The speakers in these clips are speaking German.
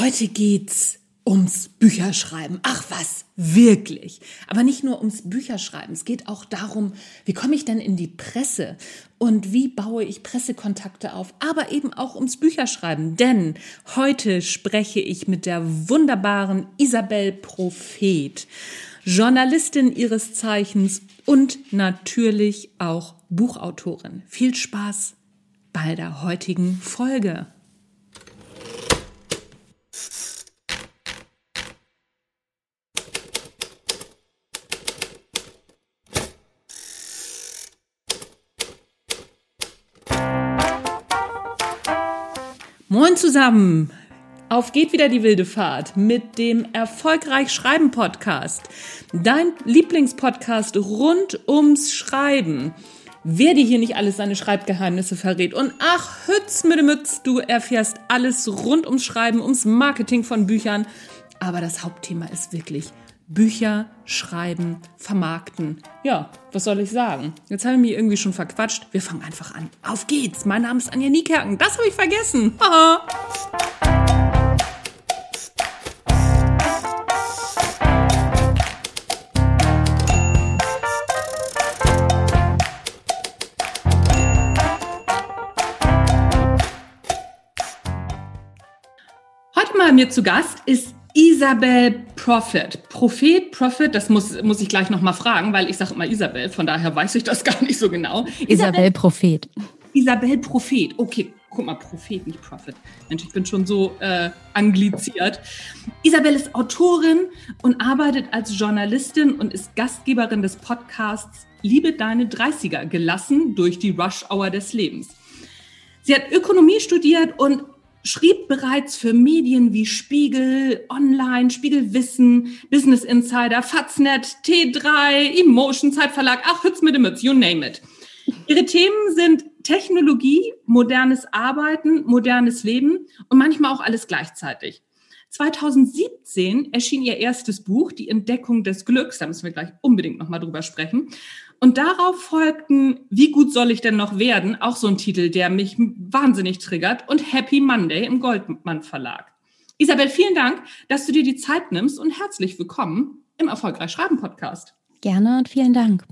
Heute geht's ums Bücherschreiben. Ach was, wirklich. Aber nicht nur ums Bücherschreiben. Es geht auch darum, wie komme ich denn in die Presse und wie baue ich Pressekontakte auf, aber eben auch ums Bücherschreiben. Denn heute spreche ich mit der wunderbaren Isabel Prophet, Journalistin ihres Zeichens und natürlich auch Buchautorin. Viel Spaß bei der heutigen Folge. Moin zusammen! Auf geht wieder die wilde Fahrt mit dem Erfolgreich Schreiben Podcast. Dein Lieblingspodcast rund ums Schreiben. Wer dir hier nicht alles seine Schreibgeheimnisse verrät. Und ach, Hütz mit dem Mütz, du erfährst alles rund ums Schreiben, ums Marketing von Büchern. Aber das Hauptthema ist wirklich Bücher schreiben, vermarkten. Ja, was soll ich sagen? Jetzt haben wir mich irgendwie schon verquatscht. Wir fangen einfach an. Auf geht's. Mein Name ist Anja Niekerken. Das habe ich vergessen. Haha. Heute mal mir zu Gast ist Isabel Prophet. Prophet, Prophet, das muss, muss ich gleich nochmal fragen, weil ich sage immer Isabel, von daher weiß ich das gar nicht so genau. Isabel, Prophet. Isabel Prophet, okay. Guck mal, Prophet, nicht Prophet. Mensch, ich bin schon so äh, angliziert. Isabel ist Autorin und arbeitet als Journalistin und ist Gastgeberin des Podcasts Liebe deine 30er, gelassen durch die Rush-Hour des Lebens. Sie hat Ökonomie studiert und schrieb bereits für Medien wie Spiegel, Online, Spiegel Wissen, Business Insider, Faznet, T3, Emotion, Zeitverlag, ach, Hütz mit dem Mütz, you name it. Ihre Themen sind Technologie, modernes Arbeiten, modernes Leben und manchmal auch alles gleichzeitig. 2017 erschien ihr erstes Buch, Die Entdeckung des Glücks. Da müssen wir gleich unbedingt nochmal drüber sprechen. Und darauf folgten Wie gut soll ich denn noch werden? Auch so ein Titel, der mich wahnsinnig triggert. Und Happy Monday im Goldmann Verlag. Isabel, vielen Dank, dass du dir die Zeit nimmst und herzlich willkommen im Erfolgreich Schreiben Podcast. Gerne und vielen Dank.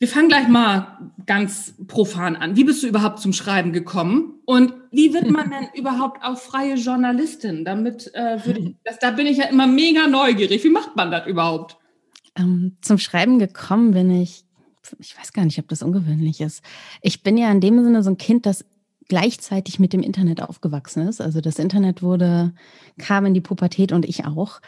Wir fangen gleich mal ganz profan an. Wie bist du überhaupt zum Schreiben gekommen? Und wie wird man denn überhaupt auch freie Journalistin? Damit äh, würde ich, das, da bin ich ja immer mega neugierig. Wie macht man das überhaupt? Ähm, zum Schreiben gekommen bin ich, ich weiß gar nicht, ob das ungewöhnlich ist. Ich bin ja in dem Sinne so ein Kind, das gleichzeitig mit dem Internet aufgewachsen ist. Also das Internet wurde, kam in die Pubertät und ich auch.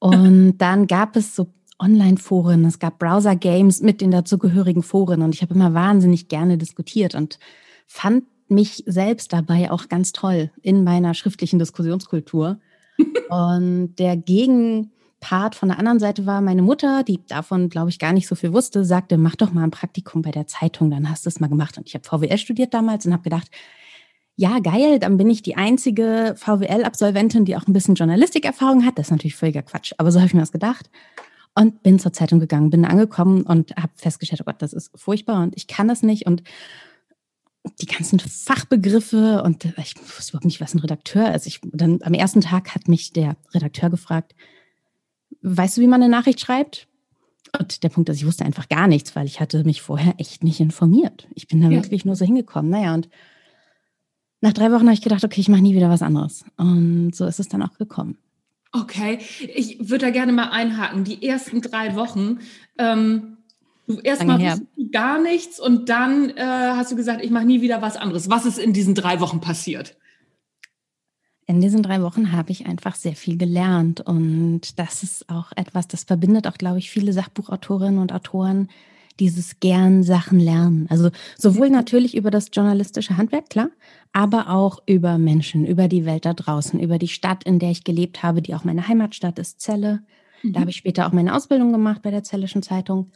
Und dann gab es so Online-Foren, es gab Browser-Games mit den dazugehörigen Foren und ich habe immer wahnsinnig gerne diskutiert und fand mich selbst dabei auch ganz toll in meiner schriftlichen Diskussionskultur. und der Gegenpart von der anderen Seite war meine Mutter, die davon, glaube ich, gar nicht so viel wusste, sagte, mach doch mal ein Praktikum bei der Zeitung, dann hast du es mal gemacht. Und ich habe VWL studiert damals und habe gedacht, ja, geil, dann bin ich die einzige VWL-Absolventin, die auch ein bisschen Journalistikerfahrung hat. Das ist natürlich völliger Quatsch, aber so habe ich mir das gedacht und bin zur Zeitung gegangen, bin angekommen und habe festgestellt, oh Gott, das ist furchtbar und ich kann das nicht und die ganzen Fachbegriffe und ich wusste überhaupt nicht, was ein Redakteur ist. Ich, dann am ersten Tag hat mich der Redakteur gefragt, weißt du, wie man eine Nachricht schreibt? Und der Punkt ist, ich wusste einfach gar nichts, weil ich hatte mich vorher echt nicht informiert. Ich bin da ja. wirklich nur so hingekommen. Naja, und nach drei Wochen habe ich gedacht, okay, ich mache nie wieder was anderes. Und so ist es dann auch gekommen. Okay, ich würde da gerne mal einhaken. Die ersten drei Wochen, ähm, erstmal gar nichts und dann äh, hast du gesagt, ich mache nie wieder was anderes. Was ist in diesen drei Wochen passiert? In diesen drei Wochen habe ich einfach sehr viel gelernt und das ist auch etwas, das verbindet auch, glaube ich, viele Sachbuchautorinnen und Autoren, dieses gern Sachen lernen. Also sowohl mhm. natürlich über das journalistische Handwerk, klar, aber auch über Menschen, über die Welt da draußen, über die Stadt, in der ich gelebt habe, die auch meine Heimatstadt ist, Celle. Mhm. Da habe ich später auch meine Ausbildung gemacht bei der Zellischen Zeitung.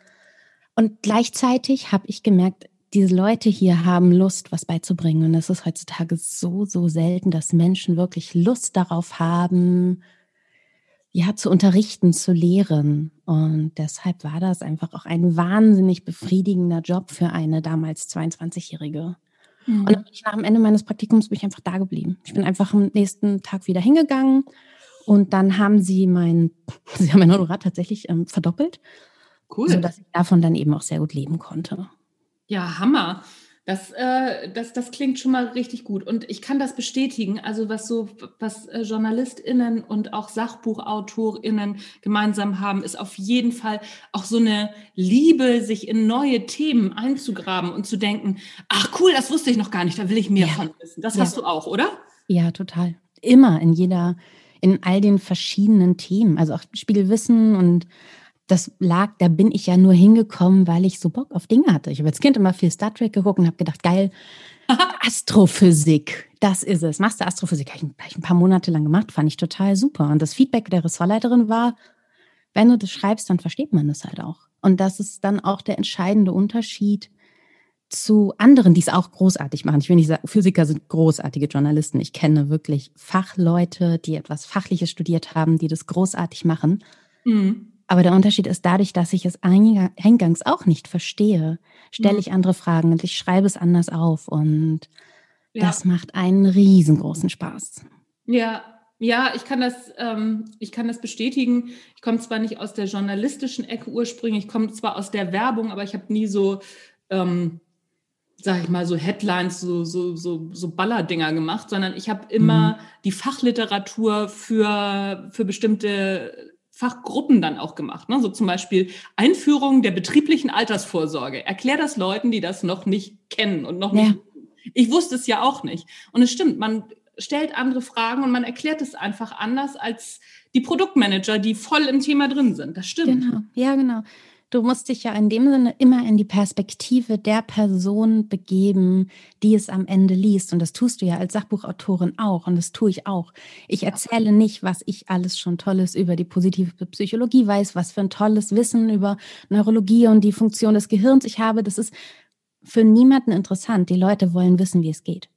Und gleichzeitig habe ich gemerkt, diese Leute hier haben Lust, was beizubringen. Und es ist heutzutage so, so selten, dass Menschen wirklich Lust darauf haben, ja, zu unterrichten, zu lehren. Und deshalb war das einfach auch ein wahnsinnig befriedigender Job für eine damals 22-Jährige. Mhm. Und dann bin ich nach dem Ende meines Praktikums bin ich einfach da geblieben. Ich bin einfach am nächsten Tag wieder hingegangen und dann haben sie mein, sie haben mein Honorar tatsächlich ähm, verdoppelt. Cool. Sodass ich davon dann eben auch sehr gut leben konnte. Ja, Hammer. Das, äh, das, das klingt schon mal richtig gut. Und ich kann das bestätigen. Also was so, was äh, JournalistInnen und auch SachbuchautorInnen gemeinsam haben, ist auf jeden Fall auch so eine Liebe, sich in neue Themen einzugraben und zu denken, ach cool, das wusste ich noch gar nicht, da will ich mehr ja. von wissen. Das ja. hast du auch, oder? Ja, total. Immer in jeder, in all den verschiedenen Themen. Also auch Spiegelwissen und das lag, da bin ich ja nur hingekommen, weil ich so Bock auf Dinge hatte. Ich habe als Kind immer viel Star Trek geguckt und habe gedacht, geil, Astrophysik, das ist es. Master Astrophysik habe ich, hab ich ein paar Monate lang gemacht, fand ich total super. Und das Feedback der Ressortleiterin war, wenn du das schreibst, dann versteht man das halt auch. Und das ist dann auch der entscheidende Unterschied zu anderen, die es auch großartig machen. Ich will nicht sagen, Physiker sind großartige Journalisten. Ich kenne wirklich Fachleute, die etwas Fachliches studiert haben, die das großartig machen. Mhm. Aber der Unterschied ist dadurch, dass ich es eingangs auch nicht verstehe, stelle mhm. ich andere Fragen und ich schreibe es anders auf und ja. das macht einen riesengroßen Spaß. Ja, ja, ich kann das, ähm, ich kann das bestätigen. Ich komme zwar nicht aus der journalistischen Ecke ursprünglich, ich komme zwar aus der Werbung, aber ich habe nie so, ähm, sag ich mal, so Headlines, so, so, so, so Ballerdinger gemacht, sondern ich habe immer mhm. die Fachliteratur für, für bestimmte Fachgruppen dann auch gemacht. Ne? So zum Beispiel Einführung der betrieblichen Altersvorsorge. Erklär das Leuten, die das noch nicht kennen und noch nicht. Ich wusste es ja auch nicht. Und es stimmt, man stellt andere Fragen und man erklärt es einfach anders als die Produktmanager, die voll im Thema drin sind. Das stimmt. Genau, ja, genau. Du musst dich ja in dem Sinne immer in die Perspektive der Person begeben, die es am Ende liest. Und das tust du ja als Sachbuchautorin auch. Und das tue ich auch. Ich erzähle nicht, was ich alles schon Tolles über die positive Psychologie weiß, was für ein tolles Wissen über Neurologie und die Funktion des Gehirns ich habe. Das ist für niemanden interessant. Die Leute wollen wissen, wie es geht.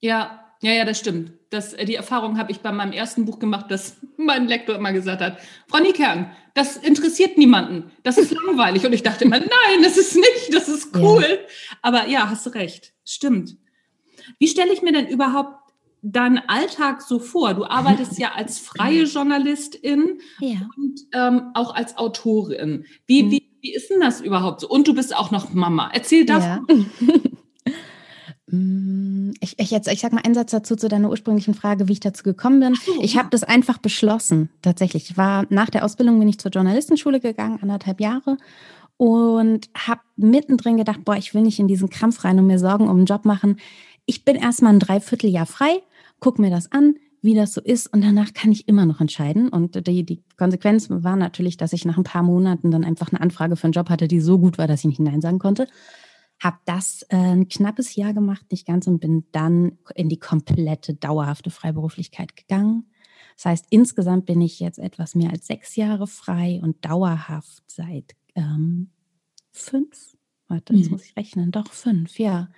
Ja, ja, ja, das stimmt. Das, äh, die Erfahrung habe ich bei meinem ersten Buch gemacht, dass mein Lektor immer gesagt hat, Frau Niekern, das interessiert niemanden, das ist langweilig. Und ich dachte immer, nein, das ist nicht, das ist cool. Ja. Aber ja, hast du recht, stimmt. Wie stelle ich mir denn überhaupt deinen Alltag so vor? Du arbeitest ja als freie Journalistin ja. und ähm, auch als Autorin. Wie, mhm. wie, wie ist denn das überhaupt so? Und du bist auch noch Mama. Erzähl das. Ja. Mm, ich, ich, jetzt, ich sag mal einen Satz dazu zu deiner ursprünglichen Frage, wie ich dazu gekommen bin. So, ich ja. habe das einfach beschlossen, tatsächlich. Ich war nach der Ausbildung bin ich zur Journalistenschule gegangen, anderthalb Jahre, und habe mittendrin gedacht, boah, ich will nicht in diesen Krampf rein und mir Sorgen um den Job machen. Ich bin erstmal ein Dreivierteljahr frei, guck mir das an, wie das so ist, und danach kann ich immer noch entscheiden. Und die, die Konsequenz war natürlich, dass ich nach ein paar Monaten dann einfach eine Anfrage für einen Job hatte, die so gut war, dass ich nicht Nein sagen konnte habe das äh, ein knappes Jahr gemacht, nicht ganz, und bin dann in die komplette dauerhafte Freiberuflichkeit gegangen. Das heißt, insgesamt bin ich jetzt etwas mehr als sechs Jahre frei und dauerhaft seit ähm, fünf. Warte, jetzt mhm. muss ich rechnen. Doch fünf, ja.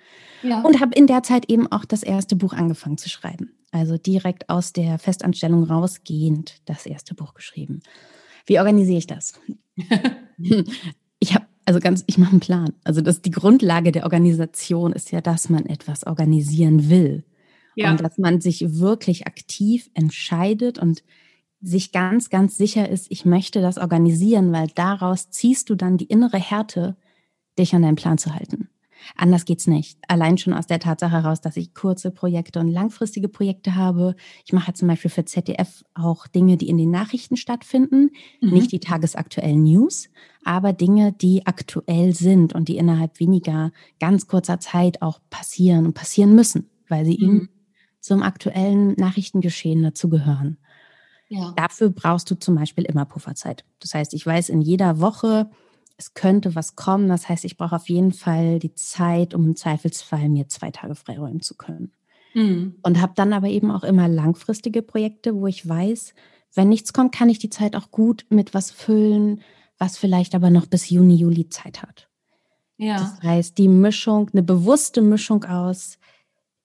ja. Und habe in der Zeit eben auch das erste Buch angefangen zu schreiben. Also direkt aus der Festanstellung rausgehend das erste Buch geschrieben. Wie organisiere ich das? also ganz, ich mache einen Plan. Also das, die Grundlage der Organisation ist ja, dass man etwas organisieren will. Ja. Und dass man sich wirklich aktiv entscheidet und sich ganz, ganz sicher ist, ich möchte das organisieren, weil daraus ziehst du dann die innere Härte, dich an deinen Plan zu halten. Anders geht's nicht. Allein schon aus der Tatsache heraus, dass ich kurze Projekte und langfristige Projekte habe. Ich mache zum Beispiel für ZDF auch Dinge, die in den Nachrichten stattfinden, mhm. nicht die tagesaktuellen News, aber Dinge, die aktuell sind und die innerhalb weniger ganz kurzer Zeit auch passieren und passieren müssen, weil sie mhm. eben zum aktuellen Nachrichtengeschehen dazugehören. Ja. Dafür brauchst du zum Beispiel immer Pufferzeit. Das heißt, ich weiß in jeder Woche, es könnte was kommen. Das heißt, ich brauche auf jeden Fall die Zeit, um im Zweifelsfall mir zwei Tage freiräumen zu können. Mhm. Und habe dann aber eben auch immer langfristige Projekte, wo ich weiß, wenn nichts kommt, kann ich die Zeit auch gut mit was füllen, was vielleicht aber noch bis Juni, Juli Zeit hat. Ja. Das heißt, die Mischung, eine bewusste Mischung aus,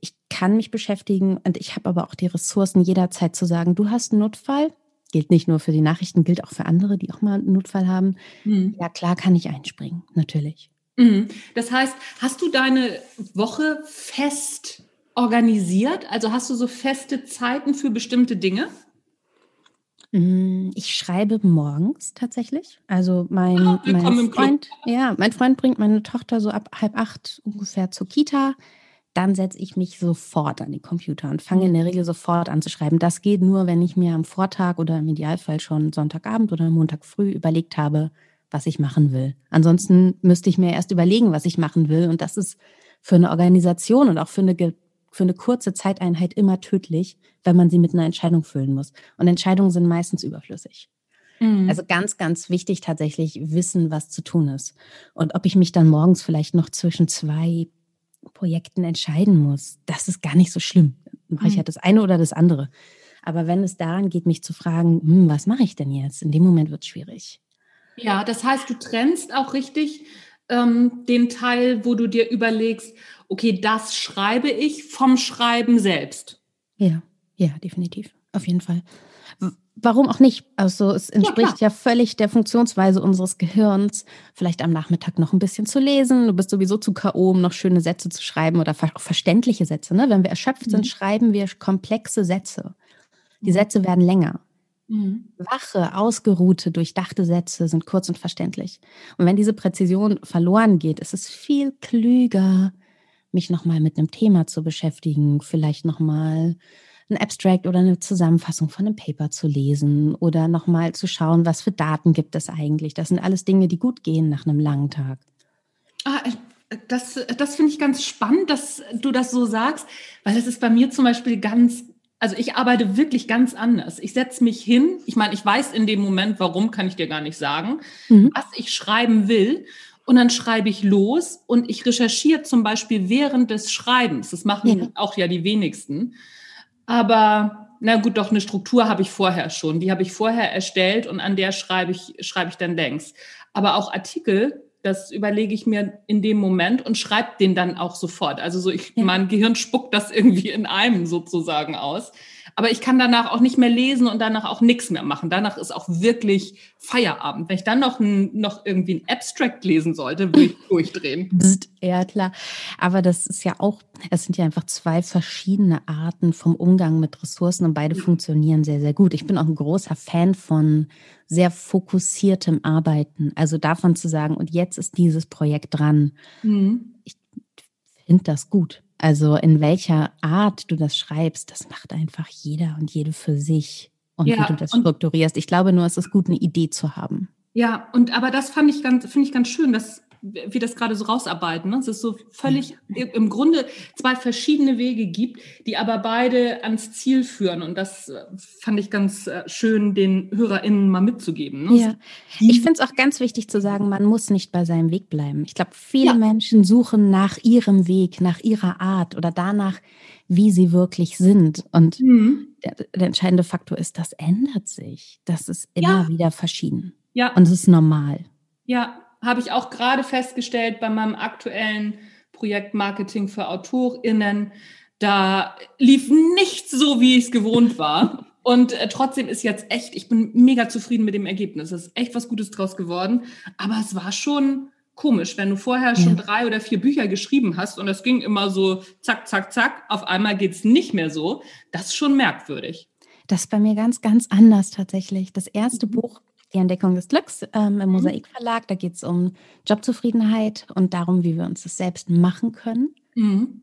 ich kann mich beschäftigen und ich habe aber auch die Ressourcen jederzeit zu sagen, du hast einen Notfall, gilt nicht nur für die Nachrichten, gilt auch für andere, die auch mal einen Notfall haben. Mhm. Ja, klar kann ich einspringen, natürlich. Mhm. Das heißt, hast du deine Woche fest organisiert? Also hast du so feste Zeiten für bestimmte Dinge? Mm, ich schreibe morgens tatsächlich. Also mein, ah, mein Freund, ja, mein Freund bringt meine Tochter so ab halb acht ungefähr zur Kita. Dann setze ich mich sofort an den Computer und fange in der Regel sofort an zu schreiben. Das geht nur, wenn ich mir am Vortag oder im Idealfall schon Sonntagabend oder Montag früh überlegt habe, was ich machen will. Ansonsten müsste ich mir erst überlegen, was ich machen will. Und das ist für eine Organisation und auch für eine für eine kurze Zeiteinheit immer tödlich, wenn man sie mit einer Entscheidung füllen muss. Und Entscheidungen sind meistens überflüssig. Mhm. Also ganz, ganz wichtig tatsächlich wissen, was zu tun ist. Und ob ich mich dann morgens vielleicht noch zwischen zwei Projekten entscheiden muss, das ist gar nicht so schlimm. Mache ich mhm. ja das eine oder das andere. Aber wenn es daran geht, mich zu fragen, hm, was mache ich denn jetzt? In dem Moment wird es schwierig. Ja, das heißt, du trennst auch richtig ähm, den Teil, wo du dir überlegst, okay, das schreibe ich vom Schreiben selbst. Ja, ja, definitiv. Auf jeden Fall. Warum auch nicht? Also es entspricht ja, ja, völlig der Funktionsweise unseres Gehirns, vielleicht am Nachmittag noch ein bisschen zu lesen. Du bist sowieso zu K.O., um noch schöne Sätze zu schreiben oder auch verständliche Sätze. Ne? Wenn wir erschöpft mhm. sind, schreiben wir komplexe Sätze. Die mhm. Sätze werden länger. Mhm. Wache, ausgeruhte, durchdachte Sätze sind kurz und verständlich. Und wenn diese Präzision verloren geht, ist es viel klüger, mich nochmal mit einem Thema zu beschäftigen, vielleicht nochmal ein Abstract oder eine Zusammenfassung von einem Paper zu lesen oder nochmal zu schauen, was für Daten gibt es eigentlich. Das sind alles Dinge, die gut gehen nach einem langen Tag. Ah, äh, das, das finde ich ganz spannend, dass du das so sagst, weil das ist bei mir zum Beispiel ganz, also ich arbeite wirklich ganz anders. Ich setze mich hin, ich meine, ich weiß in dem Moment, warum, kann ich dir gar nicht sagen, mhm. was ich schreiben will. Und dann schreibe ich los und ich recherchiere zum Beispiel während des Schreibens. Das machen ja. auch ja die wenigsten. Aber na gut, doch eine Struktur habe ich vorher schon. Die habe ich vorher erstellt und an der schreibe ich, schreibe ich dann längs. Aber auch Artikel, das überlege ich mir in dem Moment und schreibe den dann auch sofort. Also so, ich, ja. mein Gehirn spuckt das irgendwie in einem sozusagen aus. Aber ich kann danach auch nicht mehr lesen und danach auch nichts mehr machen. Danach ist auch wirklich Feierabend. Wenn ich dann noch, ein, noch irgendwie ein Abstract lesen sollte, würde ich durchdrehen. Ja, klar. Aber das ist ja auch, es sind ja einfach zwei verschiedene Arten vom Umgang mit Ressourcen und beide funktionieren sehr, sehr gut. Ich bin auch ein großer Fan von sehr fokussiertem Arbeiten. Also davon zu sagen, und jetzt ist dieses Projekt dran. Mhm. Ich finde das gut. Also in welcher Art du das schreibst, das macht einfach jeder und jede für sich. Und ja, wie du das strukturierst. Ich glaube nur, es ist gut, eine Idee zu haben. Ja, und aber das fand ich ganz, finde ich ganz schön, dass wir das gerade so rausarbeiten. Ne? Es ist so völlig im Grunde zwei verschiedene Wege gibt, die aber beide ans Ziel führen. Und das äh, fand ich ganz äh, schön, den HörerInnen mal mitzugeben. Ne? Ja. Ich finde es auch ganz wichtig zu sagen, man muss nicht bei seinem Weg bleiben. Ich glaube, viele ja. Menschen suchen nach ihrem Weg, nach ihrer Art oder danach, wie sie wirklich sind. Und mhm. der, der, entscheidende Faktor ist, das ändert sich. Das ist immer ja. wieder verschieden. Ja. Und es ist normal. Ja, habe ich auch gerade festgestellt bei meinem aktuellen Projekt Marketing für AutorInnen. Da lief nichts so, wie ich es gewohnt war. Und äh, trotzdem ist jetzt echt, ich bin mega zufrieden mit dem Ergebnis. Es ist echt was Gutes draus geworden. Aber es war schon komisch, wenn du vorher schon ja. drei oder vier Bücher geschrieben hast und es ging immer so zack, zack, zack. Auf einmal geht es nicht mehr so. Das ist schon merkwürdig. Das ist bei mir ganz, ganz anders tatsächlich. Das erste mhm. Buch die Entdeckung des Glücks ähm, im mhm. Mosaik Verlag. Da geht es um Jobzufriedenheit und darum, wie wir uns das selbst machen können. Mhm.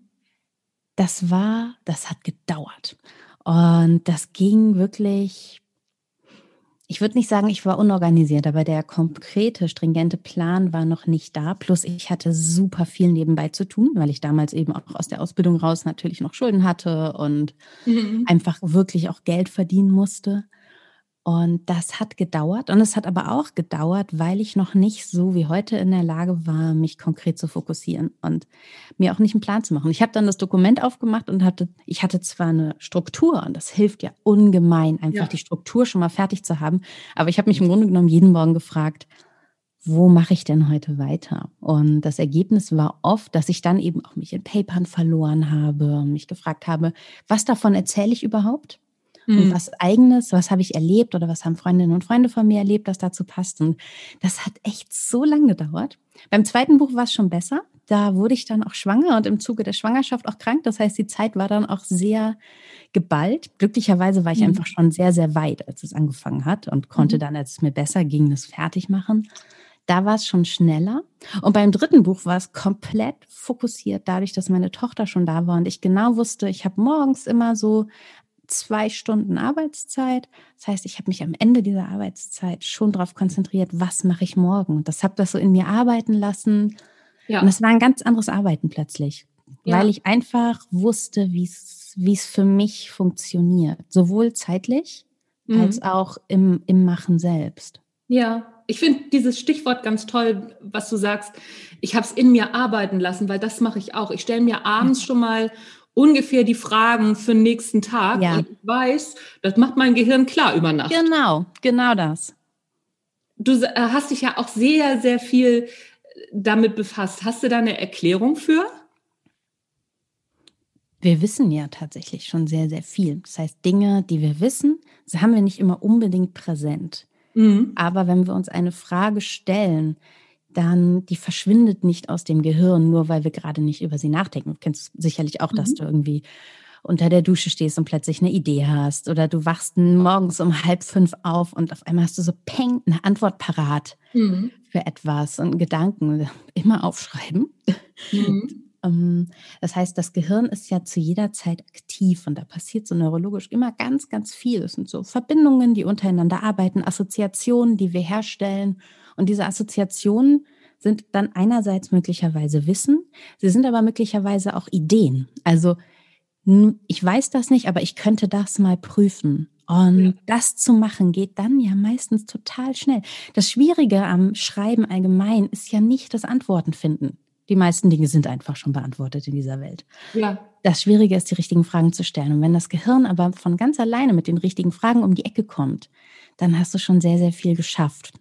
Das war, das hat gedauert. Und das ging wirklich, ich würde nicht sagen, ich war unorganisiert, aber der konkrete, stringente Plan war noch nicht da. Plus ich hatte super viel nebenbei zu tun, weil ich damals eben auch aus der Ausbildung raus natürlich noch Schulden hatte und mhm. einfach wirklich auch Geld verdienen musste. Und das hat gedauert. Und es hat aber auch gedauert, weil ich noch nicht so wie heute in der Lage war, mich konkret zu fokussieren und mir auch nicht einen Plan zu machen. Ich habe dann das Dokument aufgemacht und hatte, ich hatte zwar eine Struktur und das hilft ja ungemein, einfach ja. die Struktur schon mal fertig zu haben. Aber ich habe mich im Grunde genommen jeden Morgen gefragt, wo mache ich denn heute weiter? Und das Ergebnis war oft, dass ich dann eben auch mich in Papern verloren habe und mich gefragt habe, was davon erzähle ich überhaupt? Mhm. und was eigenes, was habe ich erlebt oder was haben Freundinnen und Freunde von mir erlebt, das dazu passt. Und das hat echt so lange gedauert. Beim zweiten Buch war es schon besser. Da wurde ich dann auch schwanger und im Zuge der Schwangerschaft auch krank. Das heißt, die Zeit war dann auch sehr geballt. Glücklicherweise war ich mhm. einfach schon sehr, sehr weit, als es angefangen hat und konnte mhm. dann, als es mir besser ging, das fertig machen. Da war es schon schneller. Und beim dritten Buch war es komplett fokussiert, dadurch, dass meine Tochter schon da war und ich genau wusste, ich habe morgens immer so zwei Stunden Arbeitszeit. Das heißt, ich habe mich am Ende dieser Arbeitszeit schon darauf konzentriert, was mache ich morgen. Und das habe das so in mir arbeiten lassen. Ja. Und es war ein ganz anderes Arbeiten plötzlich, ja. weil ich einfach wusste, wie es für mich funktioniert, sowohl zeitlich mhm. als auch im, im Machen selbst. Ja, ich finde dieses Stichwort ganz toll, was du sagst. Ich habe es in mir arbeiten lassen, weil das mache ich auch. Ich stelle mir abends schon mal ungefähr die Fragen für den nächsten Tag. Ja. Und ich weiß, das macht mein Gehirn klar über Nacht. Genau, genau das. Du äh, hast dich ja auch sehr, sehr viel damit befasst. Hast du da eine Erklärung für? Wir wissen ja tatsächlich schon sehr, sehr viel. Das heißt, Dinge, die wir wissen, haben wir nicht immer unbedingt präsent. Mhm. Aber wenn wir uns eine Frage stellen, dann die verschwindet nicht aus dem Gehirn, nur weil wir gerade nicht über sie nachdenken. Du kennst sicherlich auch, dass mhm. du irgendwie unter der Dusche stehst und plötzlich eine Idee hast oder du wachst morgens um halb fünf auf und auf einmal hast du so peng eine Antwort parat mhm. für etwas und Gedanken immer aufschreiben. Mhm. Ähm, das heißt, das Gehirn ist ja zu jeder Zeit aktiv und da passiert so neurologisch immer ganz, ganz viel. Es sind so Verbindungen, die untereinander arbeiten, Assoziationen, die wir herstellen und diese Assoziationen sind dann einerseits möglicherweise Wissen, sie sind aber möglicherweise auch Ideen. Also ich weiß das nicht, aber ich könnte das mal prüfen. Und ja. das zu machen geht dann ja meistens total schnell. Das Schwierige am Schreiben allgemein ist ja nicht das Antworten finden. Die meisten Dinge sind einfach schon beantwortet in dieser Welt. Ja. Das Schwierige ist, die richtigen Fragen zu stellen. Und wenn das Gehirn aber von ganz alleine mit den richtigen Fragen um die Ecke kommt, dann hast du schon sehr, sehr viel geschafft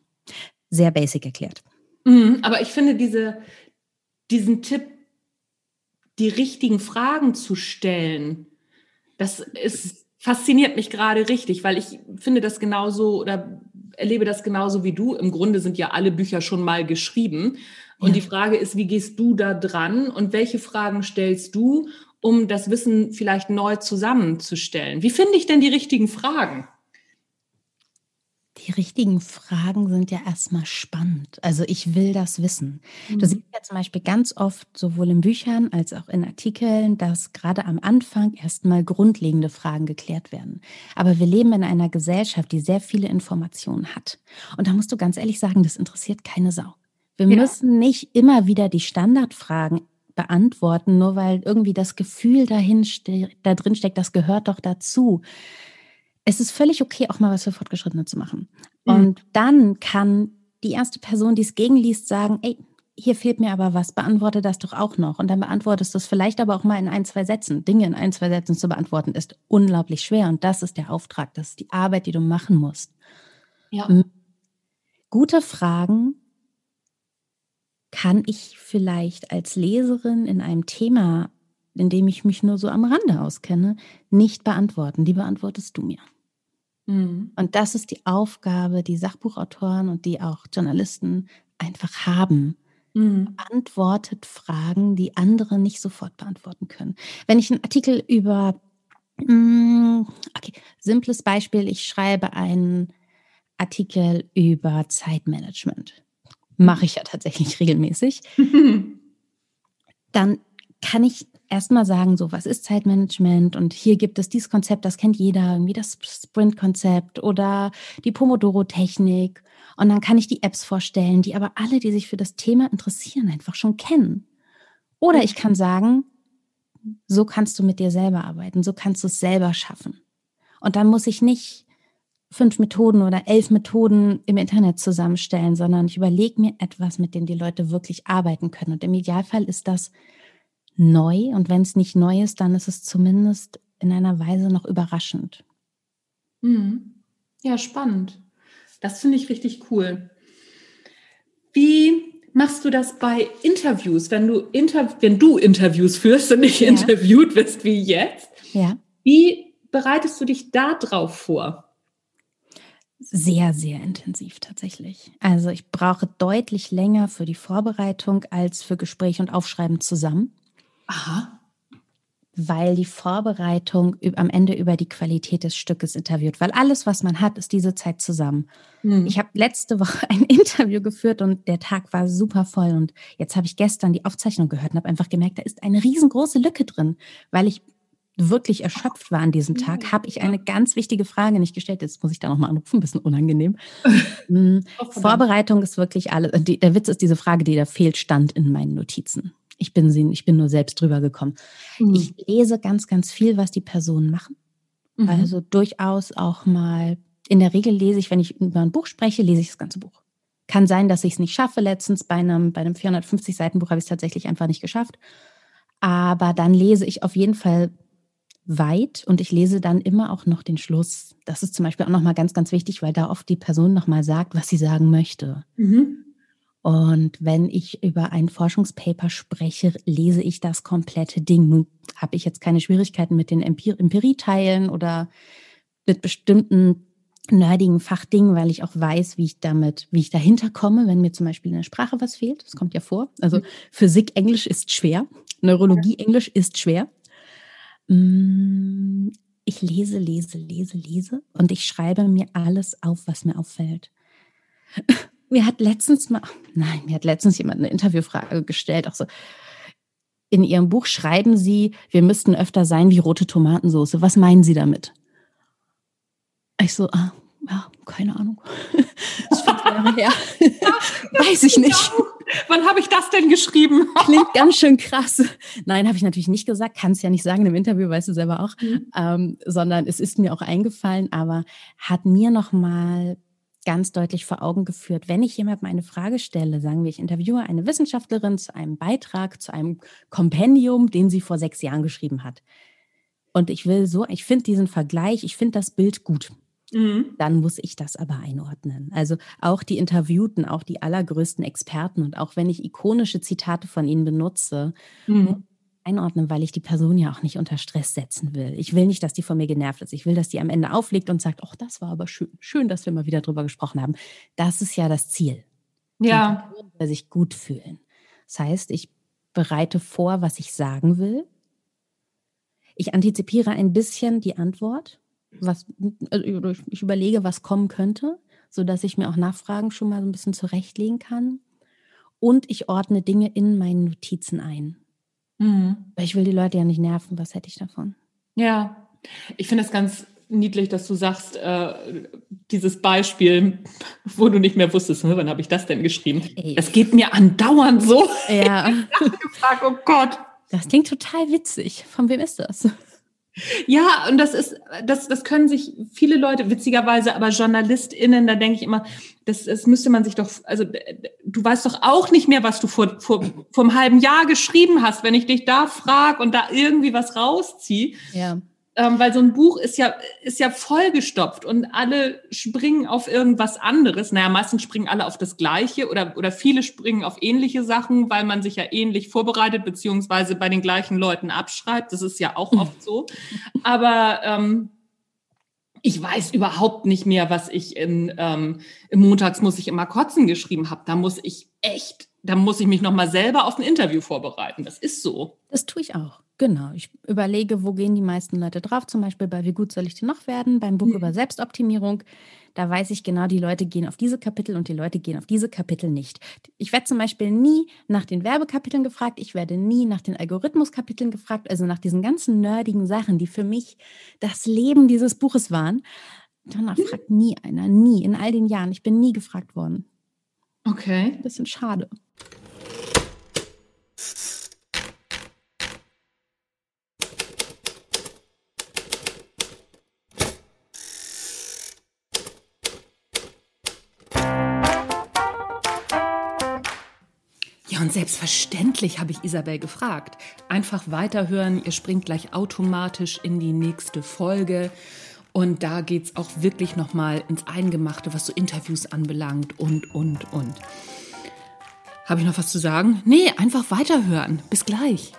sehr basic erklärt. Mhm, aber ich finde diese, diesen Tipp, die richtigen Fragen zu stellen, das ist, fasziniert mich gerade richtig, weil ich finde das genauso oder erlebe das genauso wie du. Im Grunde sind ja alle Bücher schon mal geschrieben. Und ja. die Frage ist, wie gehst du da dran und welche Fragen stellst du, um das Wissen vielleicht neu zusammenzustellen? Wie finde ich denn die richtigen Fragen? Die richtigen Fragen sind ja erstmal spannend. Also ich will das wissen. Mhm. Du siehst ja zum Beispiel ganz oft, sowohl in Büchern als auch in Artikeln, dass gerade am Anfang erstmal grundlegende Fragen geklärt werden. Aber wir leben in einer Gesellschaft, die sehr viele Informationen hat. Und da musst du ganz ehrlich sagen, das interessiert keine Sau. Wir ja. müssen nicht immer wieder die Standardfragen beantworten, nur weil irgendwie das Gefühl dahin da drin steckt, das gehört doch dazu es ist völlig okay, auch mal was für Fortgeschrittene zu machen. Mhm. Und dann kann die erste Person, die es gegenliest, sagen, ey, hier fehlt mir aber was, beantworte das doch auch noch. Und dann beantwortest du es vielleicht aber auch mal in ein, zwei Sätzen. Dinge in ein, zwei Sätzen zu beantworten, ist unglaublich schwer. Und das ist der Auftrag, das ist die Arbeit, die du machen musst. Ja. Gute Fragen kann ich vielleicht als Leserin in einem Thema, in dem ich mich nur so am Rande auskenne, nicht beantworten. Die beantwortest du mir. Mhm. Und das ist die Aufgabe, die Sachbuchautoren und die auch Journalisten einfach haben. Mhm. Beantwortet Fragen, die andere nicht sofort beantworten können. Wenn ich einen Artikel über, mm, okay, simples Beispiel, ich schreibe einen Artikel über Zeitmanagement. Mache ich ja tatsächlich regelmäßig. Dann kann ich erstmal sagen, so, was ist Zeitmanagement? Und hier gibt es dieses Konzept, das kennt jeder, irgendwie das Sprint-Konzept oder die Pomodoro-Technik. Und dann kann ich die Apps vorstellen, die aber alle, die sich für das Thema interessieren, einfach schon kennen. Oder ich kann sagen, so kannst du mit dir selber arbeiten, so kannst du es selber schaffen. Und dann muss ich nicht fünf Methoden oder elf Methoden im Internet zusammenstellen, sondern ich überlege mir etwas, mit dem die Leute wirklich arbeiten können. Und im Idealfall ist das neu und wenn es nicht neu ist, dann ist es zumindest in einer Weise noch überraschend. Mhm. Ja, spannend. Das finde ich richtig cool. Wie machst du das bei Interviews, wenn du, Inter wenn du Interviews führst und nicht ja. interviewt wirst wie jetzt? Ja. Wie bereitest du dich da drauf vor? Sehr, sehr intensiv tatsächlich. Also ich brauche deutlich länger für die Vorbereitung als für Gespräch und Aufschreiben zusammen. Aha. Weil die Vorbereitung am Ende über die Qualität des Stückes interviewt. Weil alles, was man hat, ist diese Zeit zusammen. Hm. Ich habe letzte Woche ein Interview geführt und der Tag war super voll. Und jetzt habe ich gestern die Aufzeichnung gehört und habe einfach gemerkt, da ist eine riesengroße Lücke drin, weil ich wirklich erschöpft war an diesem Tag, habe ich eine ganz wichtige Frage nicht gestellt. Jetzt muss ich da nochmal anrufen, ein bisschen unangenehm. Hm, Vorbereitung ist wirklich alles. Der Witz ist diese Frage, die da fehlt, stand in meinen Notizen. Ich bin sie, ich bin nur selbst drüber gekommen. Mhm. Ich lese ganz, ganz viel, was die Personen machen. Mhm. Also durchaus auch mal, in der Regel lese ich, wenn ich über ein Buch spreche, lese ich das ganze Buch. Kann sein, dass ich es nicht schaffe. Letztens bei einem, bei einem 450 Seiten Buch habe ich es tatsächlich einfach nicht geschafft. Aber dann lese ich auf jeden Fall weit und ich lese dann immer auch noch den Schluss. Das ist zum Beispiel auch nochmal ganz, ganz wichtig, weil da oft die Person nochmal sagt, was sie sagen möchte. Mhm. Und wenn ich über ein Forschungspaper spreche, lese ich das komplette Ding. Nun habe ich jetzt keine Schwierigkeiten mit den Empirieteilen oder mit bestimmten nerdigen Fachdingen, weil ich auch weiß, wie ich damit, wie ich dahinter komme, wenn mir zum Beispiel in der Sprache was fehlt. Das kommt ja vor. Also mhm. Physik Englisch ist schwer, Neurologie Englisch ist schwer. Mm, ich lese, lese, lese, lese und ich schreibe mir alles auf, was mir auffällt. Mir hat letztens mal, nein, mir hat letztens jemand eine Interviewfrage gestellt, auch so, in Ihrem Buch schreiben Sie, wir müssten öfter sein wie rote Tomatensoße. Was meinen Sie damit? Ich so, ah, ja, keine Ahnung. Das ist fünf Jahre her. Weiß ich nicht. Wann habe ich das denn geschrieben? Klingt ganz schön krass. Nein, habe ich natürlich nicht gesagt. Kann es ja nicht sagen im Interview, weißt du selber auch. Mhm. Ähm, sondern es ist mir auch eingefallen, aber hat mir noch mal ganz deutlich vor Augen geführt, wenn ich jemandem eine Frage stelle, sagen wir, ich interviewe eine Wissenschaftlerin zu einem Beitrag, zu einem Kompendium, den sie vor sechs Jahren geschrieben hat. Und ich will so, ich finde diesen Vergleich, ich finde das Bild gut. Mhm. Dann muss ich das aber einordnen. Also auch die Interviewten, auch die allergrößten Experten und auch wenn ich ikonische Zitate von ihnen benutze, mhm. Einordnen, weil ich die Person ja auch nicht unter Stress setzen will. Ich will nicht, dass die von mir genervt ist. Ich will, dass die am Ende auflegt und sagt, ach, das war aber schön, schön, dass wir mal wieder drüber gesprochen haben. Das ist ja das Ziel. Ja. Die sich gut fühlen. Das heißt, ich bereite vor, was ich sagen will. Ich antizipiere ein bisschen die Antwort was, also ich überlege, was kommen könnte, sodass ich mir auch Nachfragen schon mal so ein bisschen zurechtlegen kann. Und ich ordne Dinge in meinen Notizen ein. Mhm. Weil ich will die Leute ja nicht nerven. Was hätte ich davon? Ja, ich finde es ganz niedlich, dass du sagst, äh, dieses Beispiel, wo du nicht mehr wusstest, wann habe ich das denn geschrieben? Ey. Das geht mir andauernd so. Ja. ich gefragt, oh Gott. Das klingt total witzig. Von wem ist das? Ja, und das ist, das, das können sich viele Leute, witzigerweise, aber JournalistInnen, da denke ich immer, das, das müsste man sich doch, also du weißt doch auch nicht mehr, was du vor, vor, vor einem halben Jahr geschrieben hast, wenn ich dich da frage und da irgendwie was rausziehe. Ja ähm, weil so ein Buch ist ja, ist ja vollgestopft und alle springen auf irgendwas anderes. Naja, meistens springen alle auf das Gleiche oder, oder viele springen auf ähnliche Sachen, weil man sich ja ähnlich vorbereitet, beziehungsweise bei den gleichen Leuten abschreibt. Das ist ja auch oft so. Aber ähm, ich weiß überhaupt nicht mehr, was ich in ähm, im Montags muss ich immer kotzen geschrieben habe. Da muss ich echt, da muss ich mich nochmal selber auf ein Interview vorbereiten. Das ist so. Das tue ich auch. Genau, ich überlege, wo gehen die meisten Leute drauf, zum Beispiel bei Wie gut soll ich denn noch werden, beim Buch mhm. über Selbstoptimierung. Da weiß ich genau, die Leute gehen auf diese Kapitel und die Leute gehen auf diese Kapitel nicht. Ich werde zum Beispiel nie nach den Werbekapiteln gefragt, ich werde nie nach den Algorithmuskapiteln gefragt, also nach diesen ganzen nerdigen Sachen, die für mich das Leben dieses Buches waren. Danach mhm. fragt nie einer, nie, in all den Jahren. Ich bin nie gefragt worden. Okay. Ein bisschen schade. Und selbstverständlich habe ich Isabel gefragt. Einfach weiterhören, ihr springt gleich automatisch in die nächste Folge. Und da geht es auch wirklich nochmal ins Eingemachte, was so Interviews anbelangt und, und, und. Habe ich noch was zu sagen? Nee, einfach weiterhören. Bis gleich.